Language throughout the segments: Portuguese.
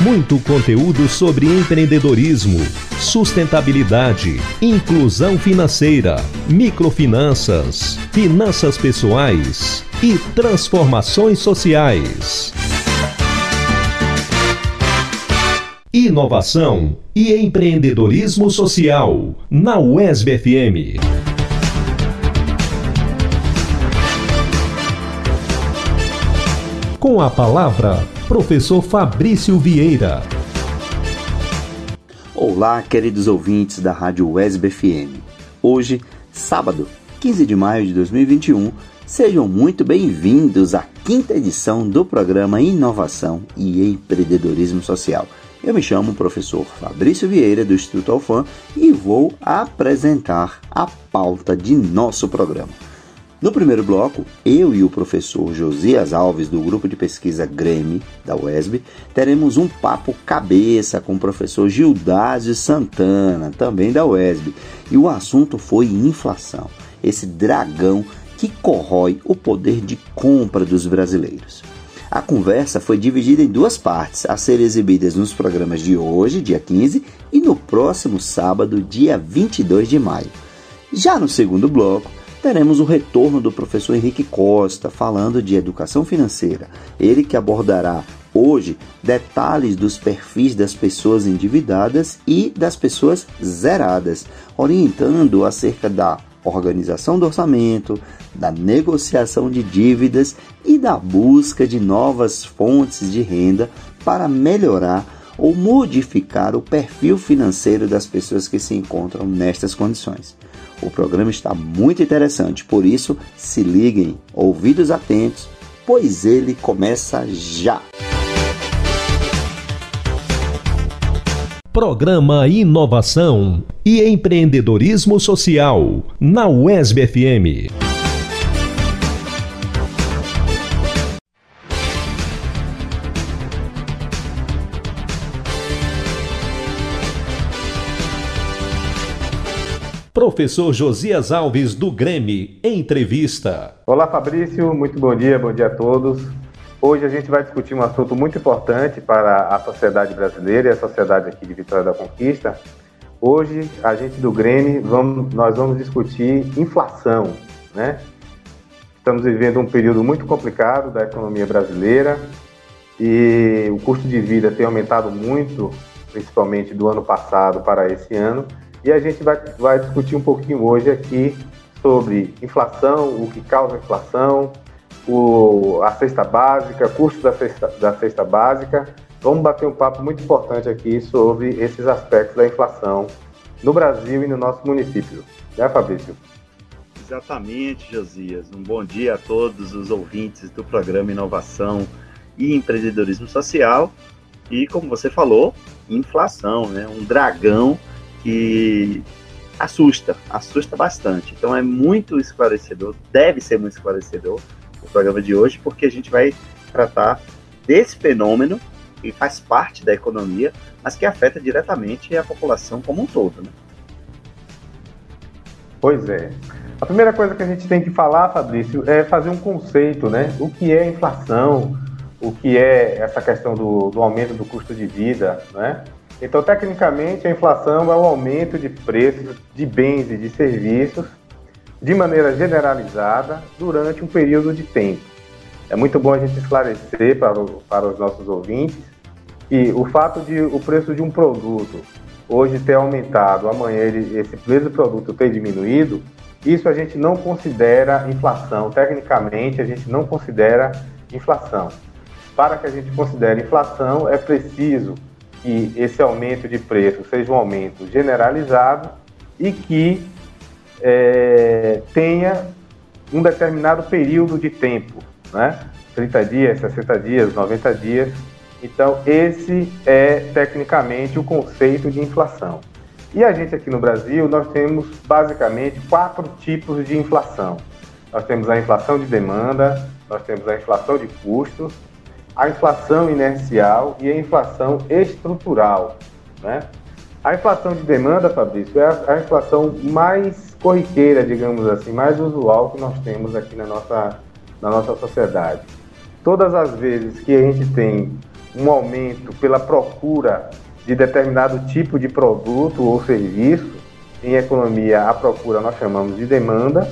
Muito conteúdo sobre empreendedorismo, sustentabilidade, inclusão financeira, microfinanças, finanças pessoais e transformações sociais. Inovação e empreendedorismo social na UESB FM. Com a palavra, professor Fabrício Vieira. Olá, queridos ouvintes da Rádio UESB FM. Hoje, sábado, 15 de maio de 2021, sejam muito bem-vindos à quinta edição do programa Inovação e Empreendedorismo Social eu me chamo professor Fabrício Vieira do Instituto Alfam e vou apresentar a pauta de nosso programa. No primeiro bloco, eu e o professor Josias Alves, do grupo de pesquisa Grêmio da UESB, teremos um papo cabeça com o professor Gildásio Santana, também da UESB, e o assunto foi inflação, esse dragão que corrói o poder de compra dos brasileiros. A conversa foi dividida em duas partes, a serem exibidas nos programas de hoje, dia 15, e no próximo sábado, dia 22 de maio. Já no segundo bloco, teremos o retorno do professor Henrique Costa falando de educação financeira. Ele que abordará hoje detalhes dos perfis das pessoas endividadas e das pessoas zeradas, orientando acerca da organização do orçamento, da negociação de dívidas e da busca de novas fontes de renda para melhorar ou modificar o perfil financeiro das pessoas que se encontram nestas condições. O programa está muito interessante, por isso se liguem, ouvidos atentos, pois ele começa já. Programa Inovação e Empreendedorismo Social na UESB FM. Professor Josias Alves do Grêmio, entrevista. Olá Fabrício, muito bom dia, bom dia a todos. Hoje a gente vai discutir um assunto muito importante para a sociedade brasileira e a sociedade aqui de Vitória da Conquista. Hoje, a gente do Grêmio, vamos, nós vamos discutir inflação, né? Estamos vivendo um período muito complicado da economia brasileira e o custo de vida tem aumentado muito, principalmente do ano passado para esse ano. E a gente vai, vai discutir um pouquinho hoje aqui sobre inflação, o que causa inflação, o, a cesta básica, custo da cesta, da cesta básica. Vamos bater um papo muito importante aqui sobre esses aspectos da inflação no Brasil e no nosso município. Né, Fabrício? Exatamente, Josias. Um bom dia a todos os ouvintes do programa Inovação e Empreendedorismo Social. E, como você falou, inflação, né? Um dragão que assusta, assusta bastante. Então é muito esclarecedor, deve ser muito esclarecedor o programa de hoje, porque a gente vai tratar desse fenômeno que faz parte da economia, mas que afeta diretamente a população como um todo. Né? Pois é. A primeira coisa que a gente tem que falar, Fabrício, é fazer um conceito, né? O que é inflação, o que é essa questão do, do aumento do custo de vida, né? Então, tecnicamente, a inflação é o aumento de preços de bens e de serviços de maneira generalizada durante um período de tempo. É muito bom a gente esclarecer para, o, para os nossos ouvintes que o fato de o preço de um produto hoje ter aumentado, amanhã ele, esse mesmo produto ter diminuído, isso a gente não considera inflação. Tecnicamente, a gente não considera inflação. Para que a gente considere inflação, é preciso que esse aumento de preço seja um aumento generalizado e que é, tenha um determinado período de tempo, né? 30 dias, 60 dias, 90 dias. Então, esse é tecnicamente o conceito de inflação. E a gente aqui no Brasil, nós temos basicamente quatro tipos de inflação. nós temos a inflação de demanda, nós temos a inflação de custos, a inflação inercial e a inflação estrutural. Né? A inflação de demanda, Fabrício, é a, a inflação mais corriqueira, digamos assim, mais usual que nós temos aqui na nossa, na nossa sociedade. Todas as vezes que a gente tem um aumento pela procura de determinado tipo de produto ou serviço, em economia a procura nós chamamos de demanda,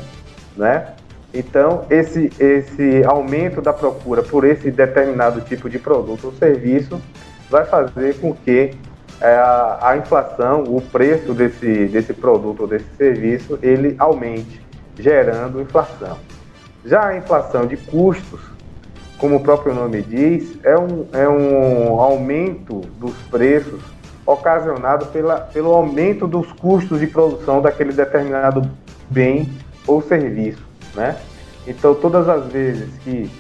né? Então, esse, esse aumento da procura por esse determinado tipo de produto ou serviço vai fazer com que é, a, a, inflação, o preço desse, desse produto ou desse serviço, ele aumente, gerando inflação. Já a inflação de custos, como o próprio nome diz, é um, é um aumento dos preços ocasionado pela, pelo aumento dos custos de produção daquele determinado bem ou serviço, né? Então, todas as vezes que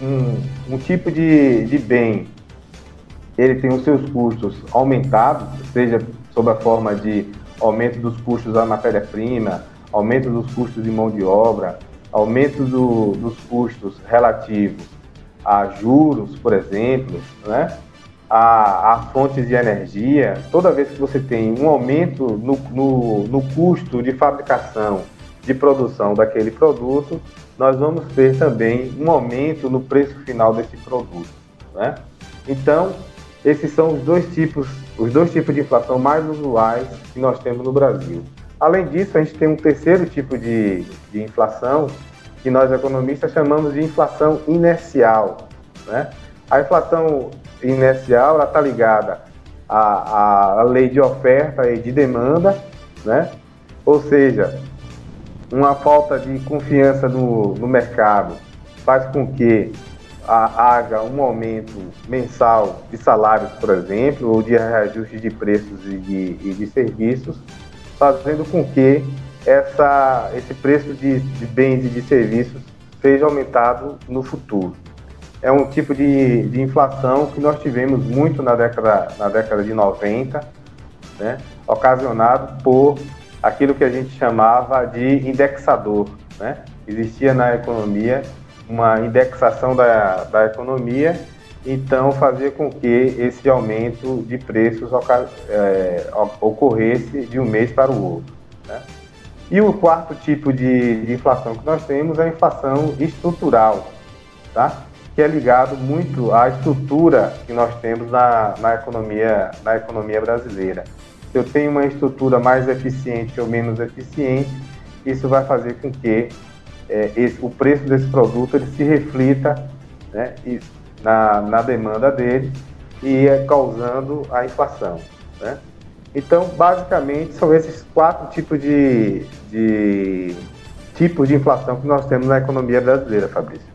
um, um tipo de, de bem ele tem os seus custos aumentados, seja sob a forma de aumento dos custos da matéria-prima, aumento dos custos de mão de obra, aumento do, dos custos relativos a juros, por exemplo, né? a, a, fontes de energia, toda vez que você tem um aumento no, no, no custo de fabricação, de produção daquele produto, nós vamos ter também um aumento no preço final desse produto. Né? Então, esses são os dois tipos, os dois tipos de inflação mais usuais que nós temos no Brasil. Além disso, a gente tem um terceiro tipo de, de inflação que nós economistas chamamos de inflação inercial. Né? A inflação inercial está ligada à, à lei de oferta e de demanda, né? ou seja, uma falta de confiança no, no mercado faz com que haja um aumento mensal de salários, por exemplo, ou de reajuste de preços e de, e de serviços, fazendo com que essa, esse preço de, de bens e de serviços seja aumentado no futuro. É um tipo de, de inflação que nós tivemos muito na década, na década de 90, né, ocasionado por aquilo que a gente chamava de indexador. Né? Existia na economia uma indexação da, da economia, então fazia com que esse aumento de preços é, ocorresse de um mês para o outro. Né? E o quarto tipo de, de inflação que nós temos é a inflação estrutural. Tá? que é ligado muito à estrutura que nós temos na, na, economia, na economia brasileira. Se eu tenho uma estrutura mais eficiente ou menos eficiente, isso vai fazer com que é, esse, o preço desse produto ele se reflita né, na, na demanda dele e é causando a inflação. Né? Então, basicamente, são esses quatro tipos de, de tipos de inflação que nós temos na economia brasileira, Fabrício.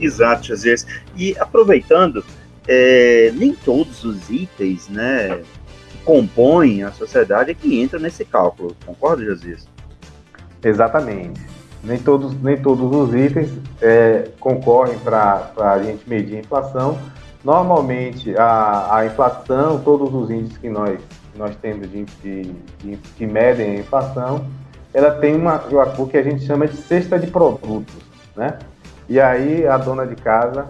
Exato, vezes. E aproveitando, é, nem todos os itens, né, compõem a sociedade é que entram nesse cálculo. Concorda, Jesus? Exatamente. Nem todos, nem todos os itens é, concorrem para a gente medir a inflação. Normalmente, a, a inflação, todos os índices que nós, nós temos de, de, de, que medem a inflação, ela tem uma, o que a gente chama de cesta de produtos, né? E aí a dona de casa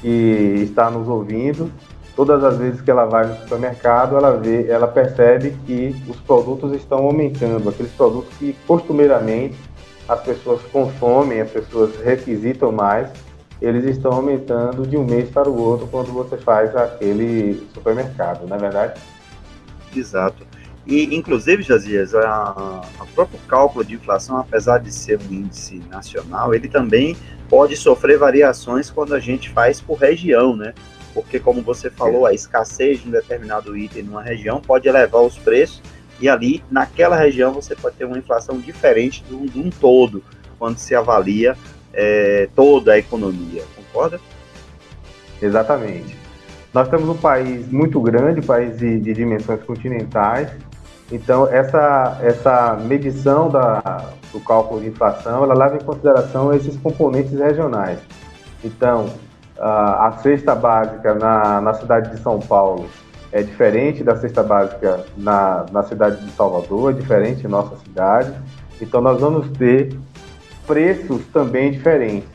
que está nos ouvindo, todas as vezes que ela vai no supermercado, ela vê, ela percebe que os produtos estão aumentando, aqueles produtos que costumeiramente as pessoas consomem, as pessoas requisitam mais, eles estão aumentando de um mês para o outro quando você faz aquele supermercado, não é verdade? Exato. E, inclusive, Jazias, a, a próprio cálculo de inflação, apesar de ser um índice nacional, ele também pode sofrer variações quando a gente faz por região, né? Porque, como você falou, a escassez de um determinado item numa região pode elevar os preços e ali, naquela região, você pode ter uma inflação diferente de um, de um todo, quando se avalia é, toda a economia, concorda? Exatamente. Nós temos um país muito grande, país de, de dimensões continentais, então essa, essa medição da, do cálculo de inflação, ela leva em consideração esses componentes regionais. Então, a, a cesta básica na, na cidade de São Paulo é diferente da cesta básica na, na cidade de Salvador, é diferente em nossa cidade. Então, nós vamos ter preços também diferentes.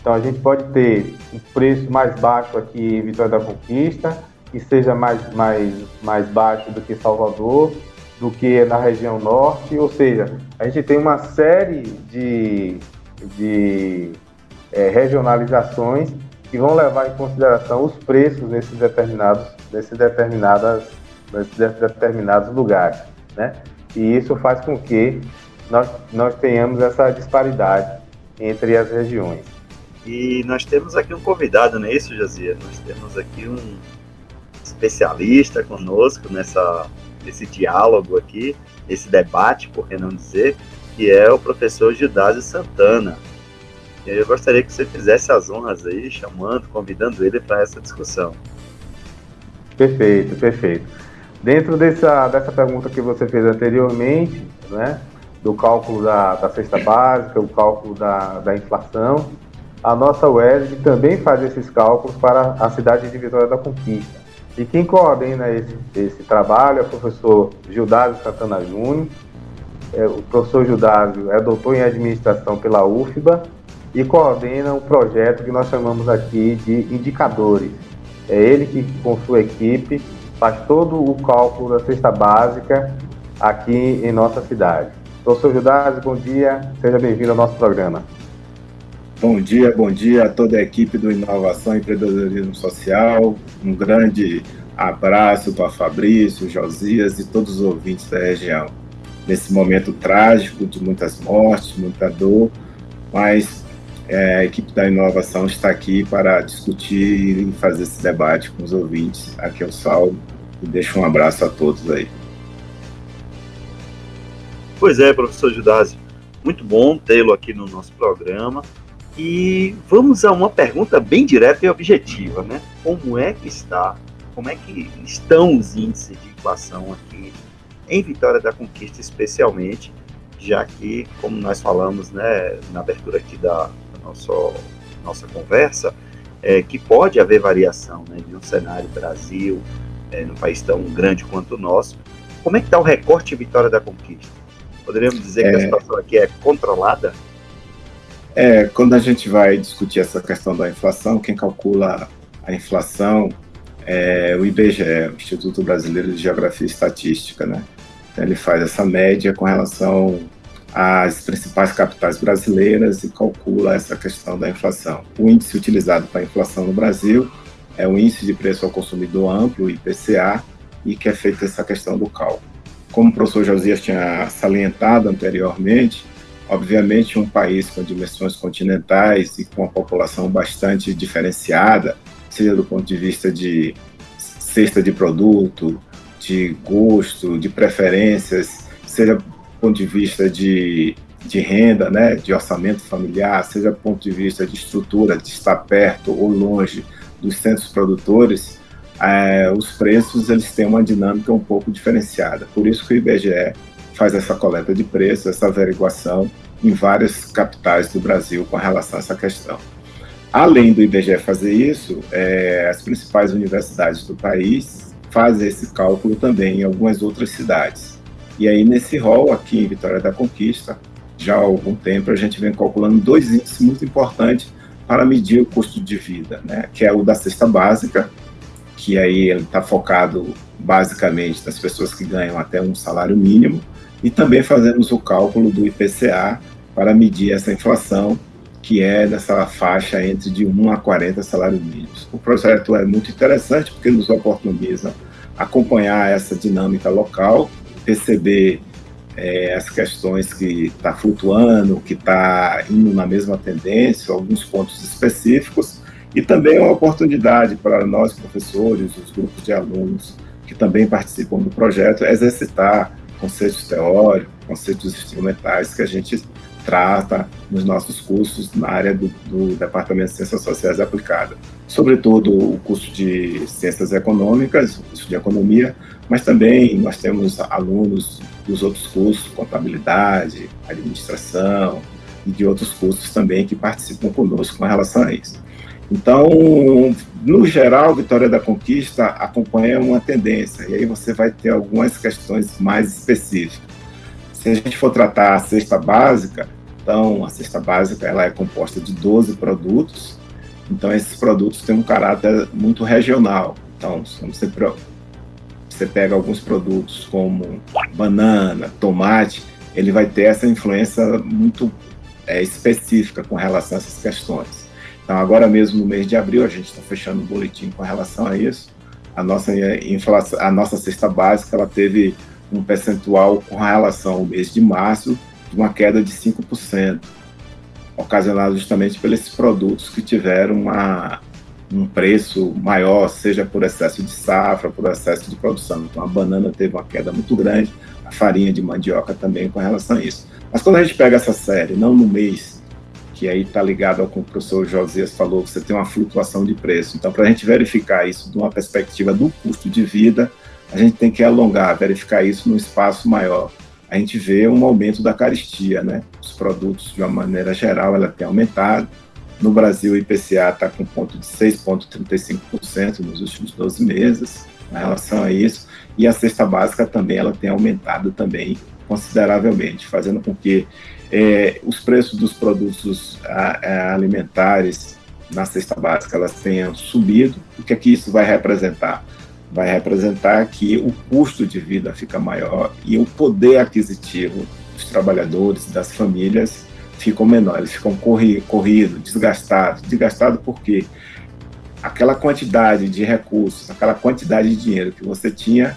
Então a gente pode ter um preço mais baixo aqui em Vitória da Conquista, que seja mais, mais, mais baixo do que Salvador, do que na região norte, ou seja, a gente tem uma série de, de é, regionalizações que vão levar em consideração os preços nesses determinados, nesses determinadas, nesses determinados lugares, né? E isso faz com que nós, nós tenhamos essa disparidade entre as regiões. E nós temos aqui um convidado, não é isso, Jazia? Nós temos aqui um especialista conosco nessa, nesse diálogo aqui, esse debate, por que não dizer, que é o professor Gidásio Santana. Eu gostaria que você fizesse as honras aí, chamando, convidando ele para essa discussão. Perfeito, perfeito. Dentro dessa, dessa pergunta que você fez anteriormente, né, do cálculo da, da cesta básica, o cálculo da, da inflação, a nossa UESB também faz esses cálculos para a cidade de Vitória da Conquista. E quem coordena esse, esse trabalho é o professor Gildásio Santana Júnior. É, o professor Gildásio é doutor em administração pela UFBA e coordena um projeto que nós chamamos aqui de indicadores. É ele que, com sua equipe, faz todo o cálculo da cesta básica aqui em nossa cidade. Professor Gildásio, bom dia, seja bem-vindo ao nosso programa. Bom dia, bom dia a toda a equipe do Inovação e Empreendedorismo Social. Um grande abraço para Fabrício, Josias e todos os ouvintes da região. Nesse momento trágico de muitas mortes, muita dor, mas é, a equipe da inovação está aqui para discutir e fazer esse debate com os ouvintes. Aqui é o Saulo e deixo um abraço a todos aí. Pois é, professor Judásio, muito bom tê-lo aqui no nosso programa. E vamos a uma pergunta bem direta e objetiva, né? Como é que está, como é que estão os índices de inflação aqui em Vitória da Conquista, especialmente, já que, como nós falamos, né, na abertura aqui da, da nossa, conversa, é, que pode haver variação né, de um cenário Brasil, é, num país tão grande quanto o nosso. Como é que está o recorte Vitória da Conquista? Poderíamos dizer é... que a situação aqui é controlada? É, quando a gente vai discutir essa questão da inflação, quem calcula a inflação é o IBGE, o Instituto Brasileiro de Geografia e Estatística, né? Então, ele faz essa média com relação às principais capitais brasileiras e calcula essa questão da inflação. O índice utilizado para a inflação no Brasil é o Índice de Preço ao Consumidor Amplo, IPCA, e que é feita essa questão do cálculo. Como o professor Josias tinha salientado anteriormente, Obviamente, um país com dimensões continentais e com uma população bastante diferenciada, seja do ponto de vista de cesta de produto, de gosto, de preferências, seja ponto de vista de, de renda, né, de orçamento familiar, seja do ponto de vista de estrutura, de estar perto ou longe dos centros produtores, é, os preços eles têm uma dinâmica um pouco diferenciada. Por isso que o IBGE faz essa coleta de preços, essa averiguação em várias capitais do Brasil com relação a essa questão. Além do IBGE fazer isso, é, as principais universidades do país fazem esse cálculo também em algumas outras cidades. E aí, nesse rol, aqui em Vitória da Conquista, já há algum tempo, a gente vem calculando dois índices muito importantes para medir o custo de vida, né? que é o da cesta básica, que aí ele está focado basicamente nas pessoas que ganham até um salário mínimo, e também fazemos o cálculo do IPCA para medir essa inflação, que é nessa faixa entre de 1 a 40 salários mínimos. O projeto é muito interessante porque nos oportuniza acompanhar essa dinâmica local, perceber é, as questões que está flutuando, que está indo na mesma tendência, alguns pontos específicos, e também é uma oportunidade para nós, professores, os grupos de alunos que também participam do projeto, exercitar conceitos teóricos, conceitos instrumentais que a gente trata nos nossos cursos na área do, do Departamento de Ciências Sociais Aplicadas. Sobretudo o curso de Ciências Econômicas, o curso de Economia, mas também nós temos alunos dos outros cursos, Contabilidade, Administração e de outros cursos também que participam conosco com relação a isso. Então, no geral, Vitória da Conquista acompanha uma tendência, e aí você vai ter algumas questões mais específicas. Se a gente for tratar a cesta básica, Então, a cesta básica ela é composta de 12 produtos. Então, esses produtos têm um caráter muito regional. Então, você, você pega alguns produtos como banana, tomate, ele vai ter essa influência muito é, específica com relação a essas questões. Então, agora mesmo no mês de abril, a gente está fechando um boletim com relação a isso. A nossa inflação, a nossa cesta básica, ela teve um percentual com relação ao mês de março uma queda de 5%, ocasionado justamente pelos produtos que tiveram uma, um preço maior, seja por excesso de safra, por excesso de produção. Então, a banana teve uma queda muito grande, a farinha de mandioca também com relação a isso. Mas quando a gente pega essa série, não no mês, que aí está ligado ao que o professor Josias falou, você tem uma flutuação de preço. Então, para a gente verificar isso de uma perspectiva do custo de vida, a gente tem que alongar, verificar isso num espaço maior. A gente vê um aumento da caristia, né? Os produtos, de uma maneira geral, ela tem aumentado. No Brasil, o IPCA está com ponto de 6,35% nos últimos 12 meses, em relação a isso. E a cesta básica também, ela tem aumentado também consideravelmente, fazendo com que é, os preços dos produtos a, a, alimentares na cesta básica elas tenham subido. O que é que isso vai representar? Vai representar que o custo de vida fica maior e o poder aquisitivo dos trabalhadores, das famílias, ficam menores, ficam corri corridos, desgastados. Desgastado porque aquela quantidade de recursos, aquela quantidade de dinheiro que você tinha,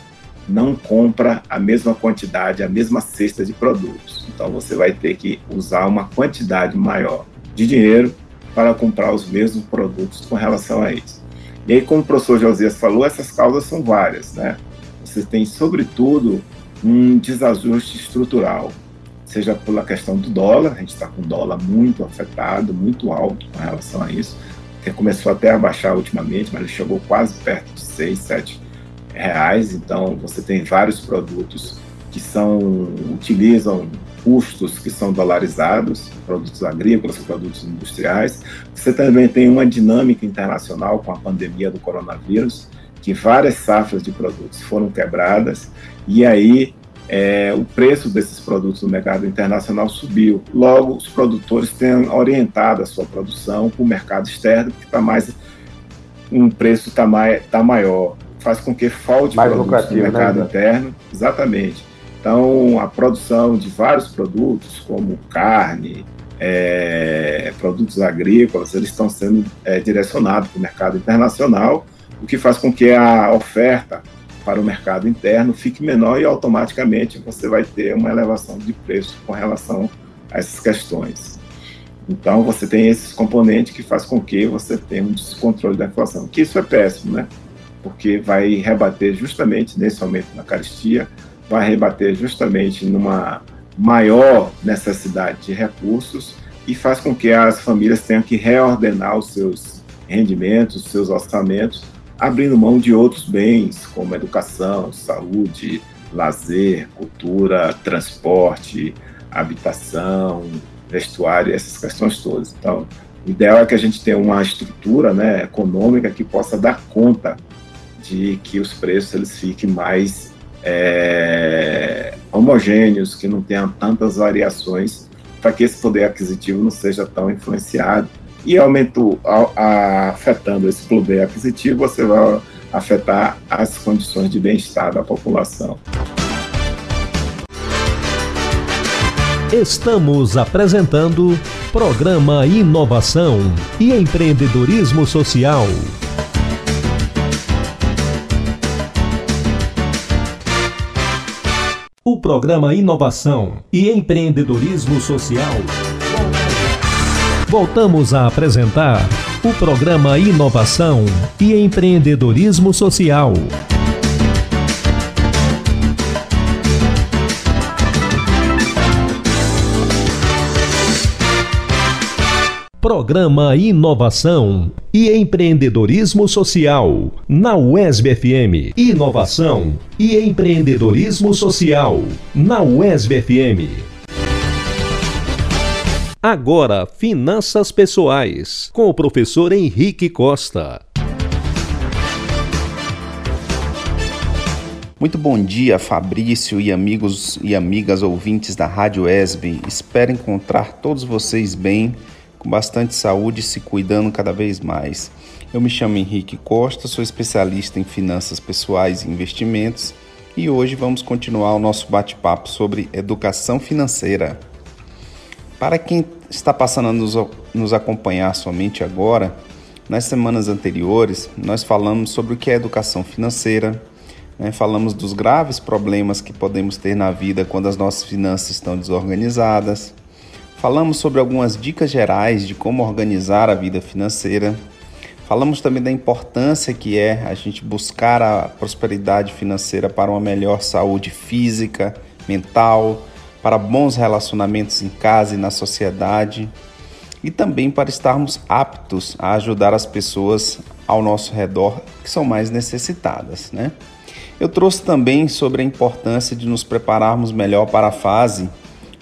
não compra a mesma quantidade, a mesma cesta de produtos. Então você vai ter que usar uma quantidade maior de dinheiro para comprar os mesmos produtos com relação a isso. E aí, como o professor Josias falou, essas causas são várias, né? Você tem, sobretudo, um desajuste estrutural, seja pela questão do dólar, a gente está com o dólar muito afetado, muito alto com relação a isso, que começou até a baixar ultimamente, mas ele chegou quase perto de 6, 7 reais, então você tem vários produtos que são utilizam custos que são dolarizados, produtos agrícolas, produtos industriais. Você também tem uma dinâmica internacional com a pandemia do coronavírus, que várias safras de produtos foram quebradas e aí é, o preço desses produtos no mercado internacional subiu. Logo, os produtores têm orientado a sua produção para o mercado externo, que está mais um preço está tá maior, faz com que falte mais produtos no mercado né? interno. Exatamente. Então, a produção de vários produtos, como carne, é, produtos agrícolas, eles estão sendo é, direcionados para o mercado internacional, o que faz com que a oferta para o mercado interno fique menor e automaticamente você vai ter uma elevação de preço com relação a essas questões. Então, você tem esses componentes que faz com que você tenha um descontrole da inflação, que isso é péssimo, né? Porque vai rebater justamente nesse aumento na caristia, vai rebater justamente numa maior necessidade de recursos e faz com que as famílias tenham que reordenar os seus rendimentos, os seus orçamentos, abrindo mão de outros bens, como educação, saúde, lazer, cultura, transporte, habitação, vestuário, essas questões todas. Então, o ideal é que a gente tenha uma estrutura né, econômica que possa dar conta de que os preços eles fiquem mais é, homogêneos, que não tenham tantas variações, para que esse poder aquisitivo não seja tão influenciado. E aumentou, a, a, afetando esse poder aquisitivo, você vai afetar as condições de bem-estar da população. Estamos apresentando Programa Inovação e Empreendedorismo Social. O programa Inovação e Empreendedorismo Social. Voltamos a apresentar o programa Inovação e Empreendedorismo Social. Programa Inovação e Empreendedorismo Social na UESB FM. Inovação e Empreendedorismo Social na UESB FM. Agora, Finanças Pessoais, com o professor Henrique Costa. Muito bom dia, Fabrício e amigos e amigas ouvintes da Rádio ESB. Espero encontrar todos vocês bem, com bastante saúde e se cuidando cada vez mais. Eu me chamo Henrique Costa, sou especialista em finanças pessoais e investimentos e hoje vamos continuar o nosso bate-papo sobre educação financeira. Para quem está passando a nos, nos acompanhar somente agora, nas semanas anteriores nós falamos sobre o que é educação financeira, né? falamos dos graves problemas que podemos ter na vida quando as nossas finanças estão desorganizadas, falamos sobre algumas dicas gerais de como organizar a vida financeira Falamos também da importância que é a gente buscar a prosperidade financeira para uma melhor saúde física, mental, para bons relacionamentos em casa e na sociedade e também para estarmos aptos a ajudar as pessoas ao nosso redor que são mais necessitadas, né? Eu trouxe também sobre a importância de nos prepararmos melhor para a fase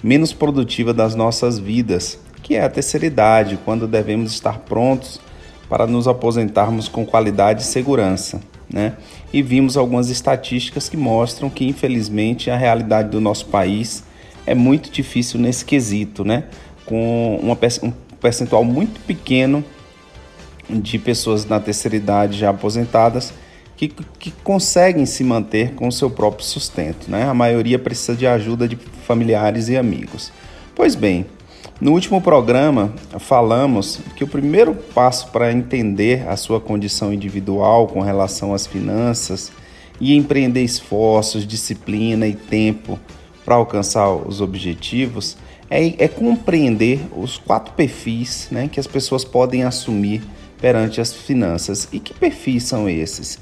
menos produtiva das nossas vidas, que é a terceira idade, quando devemos estar prontos para nos aposentarmos com qualidade e segurança. Né? E vimos algumas estatísticas que mostram que, infelizmente, a realidade do nosso país é muito difícil nesse quesito, né? com uma, um percentual muito pequeno de pessoas na terceira idade já aposentadas que, que conseguem se manter com o seu próprio sustento. Né? A maioria precisa de ajuda de familiares e amigos. Pois bem, no último programa, falamos que o primeiro passo para entender a sua condição individual com relação às finanças e empreender esforços, disciplina e tempo para alcançar os objetivos é, é, compreender os quatro perfis né, que as pessoas podem assumir perante as finanças. E que perfis são esses?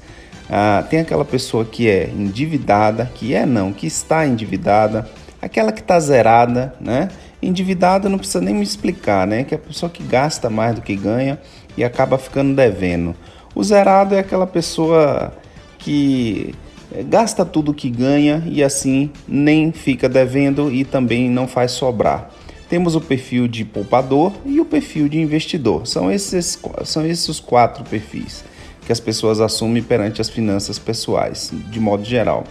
Ah, tem aquela pessoa que é endividada, que é não, que está endividada, aquela que está zerada, né? Endividado não precisa nem me explicar, né? Que é a pessoa que gasta mais do que ganha e acaba ficando devendo. O zerado é aquela pessoa que eh, gasta tudo que ganha e assim nem fica devendo e também não faz sobrar. Temos o perfil de poupador e o perfil de investidor. São esses, são esses os quatro perfis que as pessoas assumem perante as finanças pessoais, de modo geral.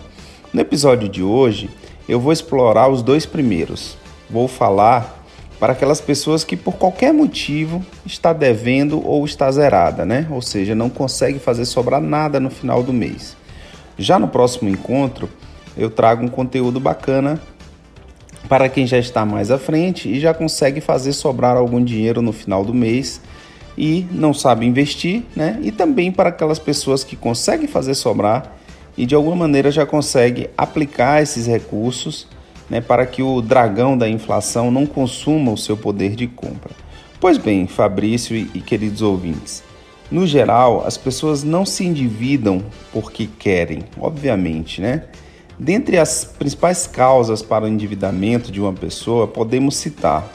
No episódio de hoje, eu vou explorar os dois primeiros, vou falar para aquelas pessoas que por qualquer motivo está devendo ou está zerada, né? Ou seja, não consegue fazer sobrar nada no final do mês. Já no próximo encontro, eu trago um conteúdo bacana para quem já está mais à frente e já consegue fazer sobrar algum dinheiro no final do mês e não sabe investir, né? E também para aquelas pessoas que conseguem fazer sobrar e de alguma maneira já consegue aplicar esses recursos né, para que o dragão da inflação não consuma o seu poder de compra. Pois bem, Fabrício e, queridos ouvintes, no geral, as pessoas não se endividam porque querem, obviamente, né? Dentre as principais causas para o endividamento de uma pessoa, podemos citar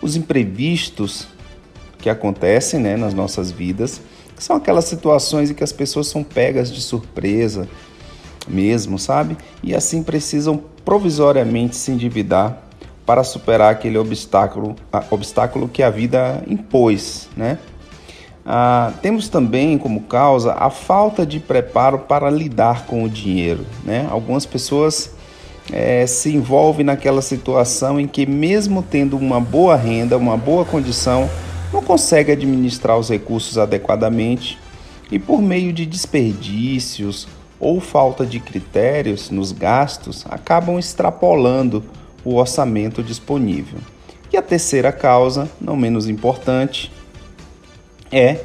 os imprevistos que acontecem né, nas nossas vidas, que são aquelas situações em que as pessoas são pegas de surpresa, mesmo, sabe? E assim precisam provisoriamente se endividar para superar aquele obstáculo, obstáculo que a vida impôs, né? Ah, temos também como causa a falta de preparo para lidar com o dinheiro. Né? Algumas pessoas é, se envolvem naquela situação em que, mesmo tendo uma boa renda, uma boa condição, não consegue administrar os recursos adequadamente e, por meio de desperdícios ou falta de critérios nos gastos acabam extrapolando o orçamento disponível. E a terceira causa, não menos importante, é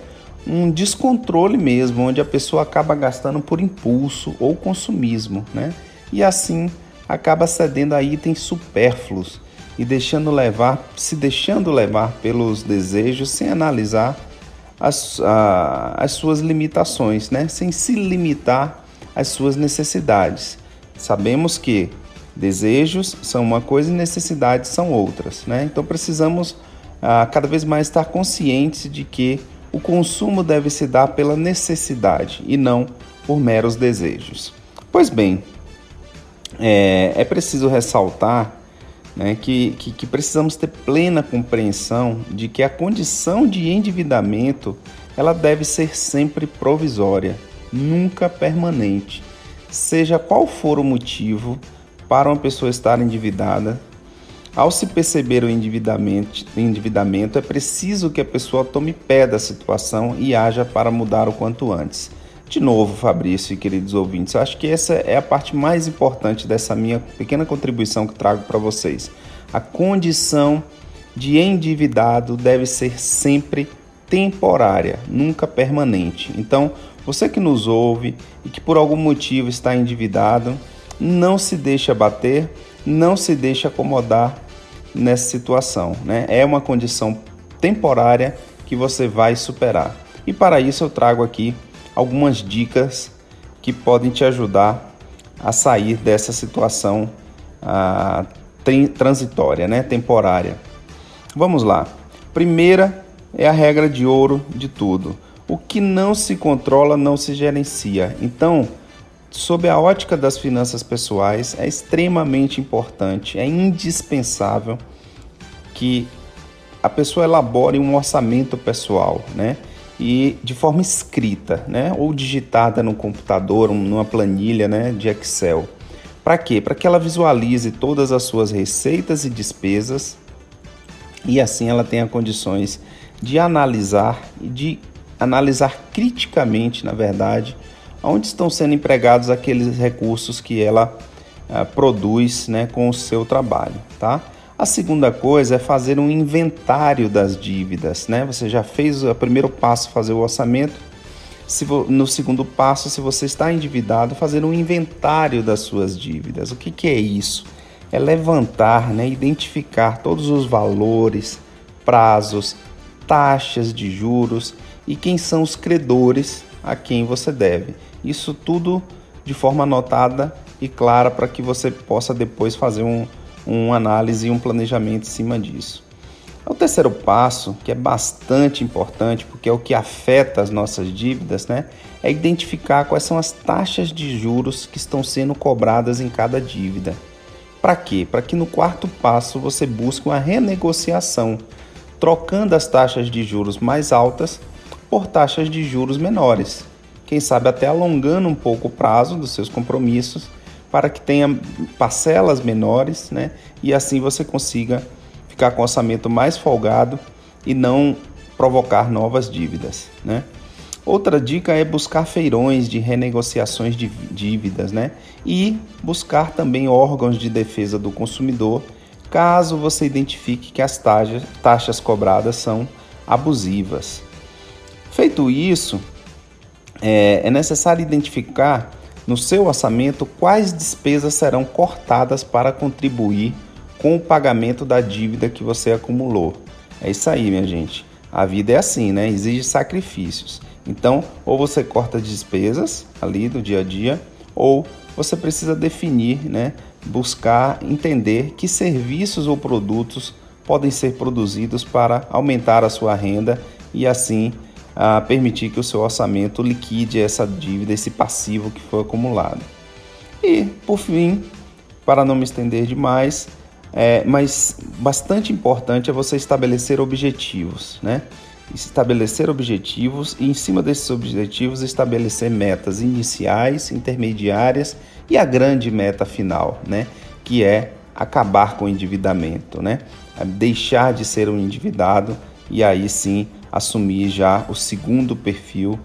um descontrole mesmo, onde a pessoa acaba gastando por impulso ou consumismo, né? E assim acaba cedendo a itens supérfluos e deixando levar, se deixando levar pelos desejos sem analisar as, a, as suas limitações, né? Sem se limitar as suas necessidades. Sabemos que desejos são uma coisa e necessidades são outras, né? Então precisamos ah, cada vez mais estar conscientes de que o consumo deve se dar pela necessidade e não por meros desejos. Pois bem, é, é preciso ressaltar né, que, que, que precisamos ter plena compreensão de que a condição de endividamento ela deve ser sempre provisória nunca permanente. seja qual for o motivo para uma pessoa estar endividada, ao se perceber o endividamento, endividamento, é preciso que a pessoa tome pé da situação e haja para mudar o quanto antes. De novo, Fabrício e queridos ouvintes, acho que essa é a parte mais importante dessa minha pequena contribuição que trago para vocês. A condição de endividado deve ser sempre temporária, nunca permanente. Então, você que nos ouve e que por algum motivo está endividado, não se deixe abater, não se deixe acomodar nessa situação. Né? É uma condição temporária que você vai superar. E para isso eu trago aqui algumas dicas que podem te ajudar a sair dessa situação ah, transitória, né? temporária. Vamos lá. Primeira é a regra de ouro de tudo. O que não se controla não se gerencia. Então, sob a ótica das finanças pessoais, é extremamente importante, é indispensável que a pessoa elabore um orçamento pessoal, né? E de forma escrita, né? Ou digitada no computador, numa planilha, né? De Excel. Para quê? Para que ela visualize todas as suas receitas e despesas e assim ela tenha condições de analisar e de analisar criticamente, na verdade, onde estão sendo empregados aqueles recursos que ela uh, produz né, com o seu trabalho, tá? A segunda coisa é fazer um inventário das dívidas, né? Você já fez o primeiro passo, fazer o orçamento. Se no segundo passo, se você está endividado, fazer um inventário das suas dívidas. O que, que é isso? É levantar, né, identificar todos os valores, prazos, taxas de juros e quem são os credores a quem você deve. Isso tudo de forma anotada e clara para que você possa depois fazer um, um análise e um planejamento em cima disso. O terceiro passo, que é bastante importante, porque é o que afeta as nossas dívidas, né, é identificar quais são as taxas de juros que estão sendo cobradas em cada dívida. Para quê? Para que no quarto passo você busque uma renegociação, trocando as taxas de juros mais altas por taxas de juros menores. Quem sabe até alongando um pouco o prazo dos seus compromissos para que tenha parcelas menores, né? E assim você consiga ficar com orçamento mais folgado e não provocar novas dívidas, né? Outra dica é buscar feirões de renegociações de dívidas, né? E buscar também órgãos de defesa do consumidor, caso você identifique que as taxas, taxas cobradas são abusivas. Feito isso, é, é necessário identificar no seu orçamento quais despesas serão cortadas para contribuir com o pagamento da dívida que você acumulou. É isso aí, minha gente. A vida é assim, né? Exige sacrifícios. Então, ou você corta despesas ali do dia a dia, ou você precisa definir, né? Buscar entender que serviços ou produtos podem ser produzidos para aumentar a sua renda e assim a permitir que o seu orçamento liquide essa dívida, esse passivo que foi acumulado. E, por fim, para não me estender demais, é, mas bastante importante é você estabelecer objetivos, né? Estabelecer objetivos e, em cima desses objetivos, estabelecer metas iniciais, intermediárias e a grande meta final, né? Que é acabar com o endividamento, né? Deixar de ser um endividado e aí sim assumir já o segundo perfil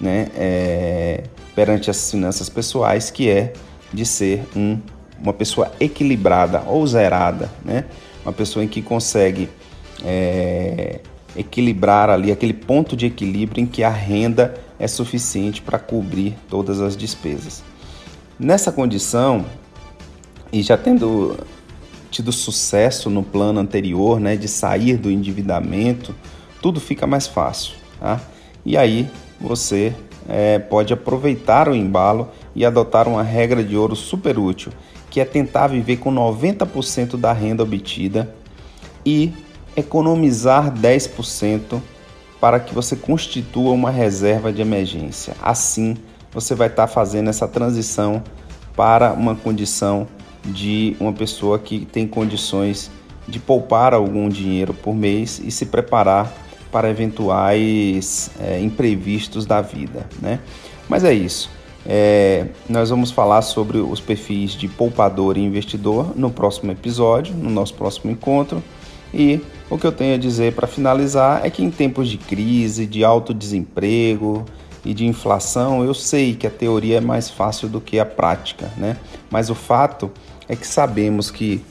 né, é, perante as finanças pessoais, que é de ser um, uma pessoa equilibrada ou zerada, né? uma pessoa em que consegue é, equilibrar ali aquele ponto de equilíbrio em que a renda é suficiente para cobrir todas as despesas. Nessa condição, e já tendo tido sucesso no plano anterior, né, de sair do endividamento, tudo fica mais fácil. Tá? E aí você é, pode aproveitar o embalo e adotar uma regra de ouro super útil, que é tentar viver com 90% da renda obtida e economizar 10% para que você constitua uma reserva de emergência. Assim, você vai estar fazendo essa transição para uma condição de uma pessoa que tem condições de poupar algum dinheiro por mês e se preparar para eventuais é, imprevistos da vida, né? Mas é isso. É, nós vamos falar sobre os perfis de poupador e investidor no próximo episódio, no nosso próximo encontro. E o que eu tenho a dizer para finalizar é que em tempos de crise, de alto desemprego e de inflação, eu sei que a teoria é mais fácil do que a prática, né? Mas o fato é que sabemos que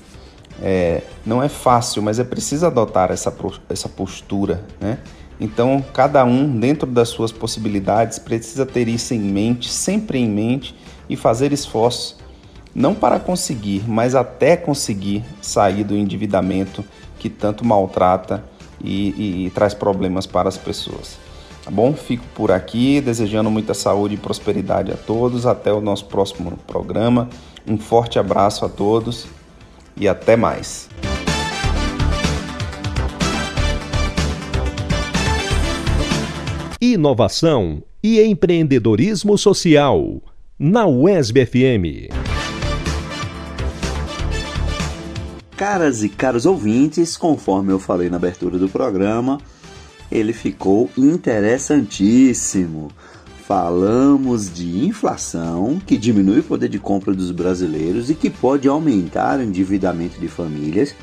é, não é fácil, mas é preciso adotar essa, essa postura, né? Então, cada um, dentro das suas possibilidades, precisa ter isso em mente, sempre em mente, e fazer esforços, não para conseguir, mas até conseguir sair do endividamento que tanto maltrata e, e, e traz problemas para as pessoas. Tá bom? Fico por aqui, desejando muita saúde e prosperidade a todos. Até o nosso próximo programa. Um forte abraço a todos e até mais. Inovação e empreendedorismo social na UESB FM. Caras e caros ouvintes, conforme eu falei na abertura do programa, ele ficou interessantíssimo. Falamos de inflação, que diminui o poder de compra dos brasileiros e que pode aumentar o endividamento de famílias,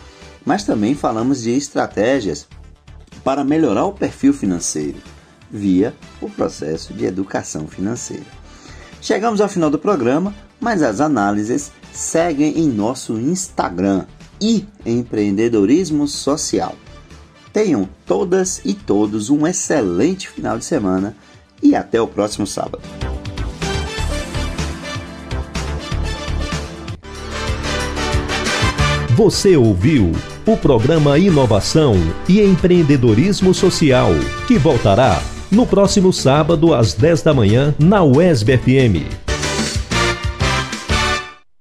mas também falamos de estratégias para melhorar o perfil financeiro via o processo de educação financeira. Chegamos ao final do programa, mas as análises seguem em nosso Instagram e Empreendedorismo Social. Tenham todas e todos um excelente final de semana e até o próximo sábado. Você ouviu o programa Inovação e Empreendedorismo Social, que voltará no próximo sábado às 10 da manhã na UESB FM.